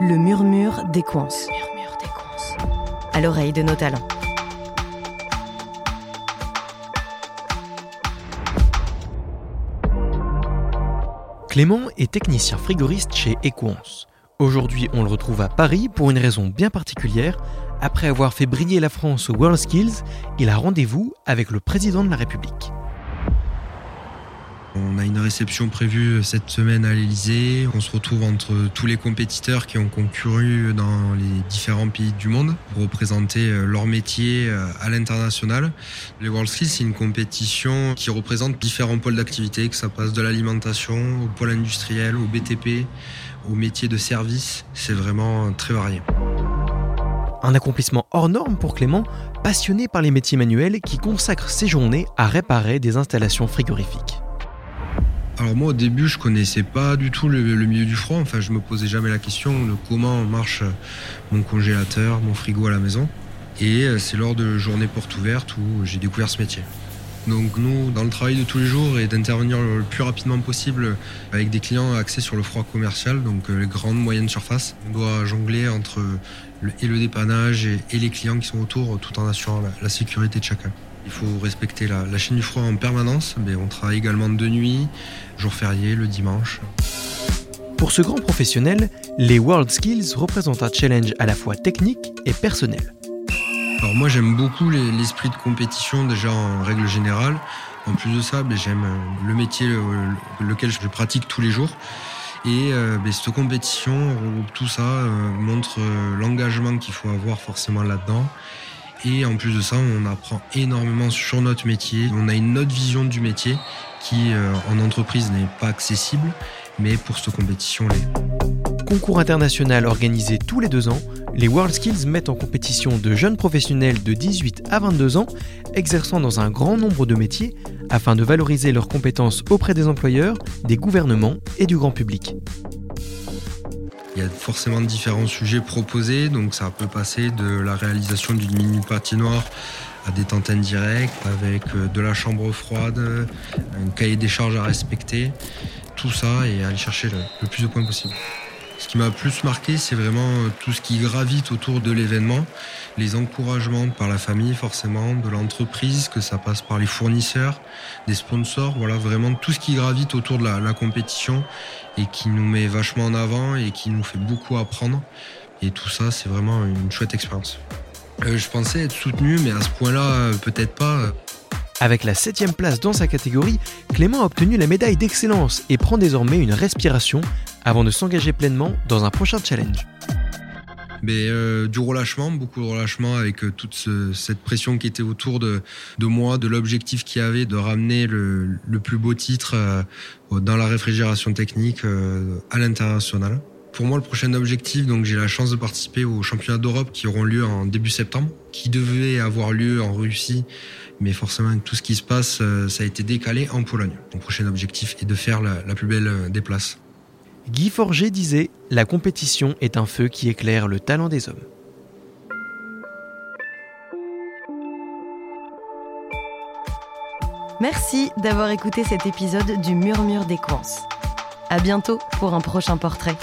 Le murmure des coins. À l'oreille de nos talents. Clément est technicien frigoriste chez Equance. Aujourd'hui, on le retrouve à Paris pour une raison bien particulière. Après avoir fait briller la France au WorldSkills, il a rendez-vous avec le président de la République. On a une réception prévue cette semaine à l'Elysée. On se retrouve entre tous les compétiteurs qui ont concouru dans les différents pays du monde pour représenter euh, leur métier euh, à l'international. Les World Skills, c'est une compétition qui représente différents pôles d'activité, que ça passe de l'alimentation au pôle industriel, au BTP, au métier de service. C'est vraiment très varié. Un accomplissement hors norme pour Clément, passionné par les métiers manuels qui consacre ses journées à réparer des installations frigorifiques. Alors moi au début je connaissais pas du tout le, milieu du froid, enfin je me posais jamais la question de comment marche mon congélateur, mon frigo à la maison. Et euh, c'est lors de journées portes ouvertes où j'ai découvert ce métier. Donc nous, dans le travail de tous les jours et d'intervenir le plus rapidement possible avec des clients axés sur le froid commercial, donc euh, les grandes, moyennes surfaces, on doit jongler entre le, et le dépannage et, les clients qui sont autour tout en assurant la sécurité de chacun. Il faut respecter la, chaîne du froid en permanence, mais on travaille également de nuit, jour férié, le dimanche. Pour ce grand professionnel, les World Skills représentent un challenge à la fois technique et personnel. Alors moi j'aime beaucoup l'esprit de compétition déjà en règle générale. En plus de ça, ben, j'aime le métier lequel je pratique tous les jours. Et euh, ben, cette compétition tout ça, euh, montre euh, l'engagement qu'il faut avoir forcément là-dedans. Et en plus de ça, on apprend énormément sur notre métier. On a une autre vision du métier qui, euh, en entreprise, n'est pas accessible, mais pour cette compétition l'est. Concours international organisé tous les deux ans, les World Skills mettent en compétition de jeunes professionnels de 18 à 22 ans, exerçant dans un grand nombre de métiers, afin de valoriser leurs compétences auprès des employeurs, des gouvernements et du grand public. Il y a forcément différents sujets proposés, donc ça peut passer de la réalisation d'une mini patinoire à des tentes indirectes, avec euh, de la chambre froide, un cahier des charges à respecter, tout ça et aller chercher le, plus de points possible. Ce qui m'a plus marqué, c'est vraiment euh, tout ce qui gravite autour de l'événement, les encouragements par la famille forcément, de l'entreprise, que ça passe par les fournisseurs, des sponsors, voilà vraiment tout ce qui gravite autour de la, compétition et qui nous met vachement en avant et qui nous fait beaucoup apprendre. Et tout ça, c'est vraiment une chouette expérience. Euh, je pensais être soutenu, mais à ce point-là, euh, peut-être pas. Avec la 7 place dans sa catégorie, Clément a obtenu la médaille d'excellence et prend désormais une respiration avant de s'engager pleinement dans un prochain challenge. Euh, du relâchement, beaucoup de relâchement avec euh, toute cette pression qui était autour de, moi, de l'objectif qu'il y avait de ramener le, plus beau titre euh, dans la réfrigération technique à l'international. Pour moi, le prochain objectif, donc j'ai la chance de participer aux championnats d'Europe qui auront lieu en début septembre, qui devaient avoir lieu en Russie, mais forcément avec tout ce qui se passe, ça a été décalé en Pologne. Mon prochain objectif est de faire la, la plus belle des places. Guy Forger disait La compétition est un feu qui éclaire le talent des hommes. Merci d'avoir écouté cet épisode du Murmure des Coins. À bientôt pour un prochain portrait.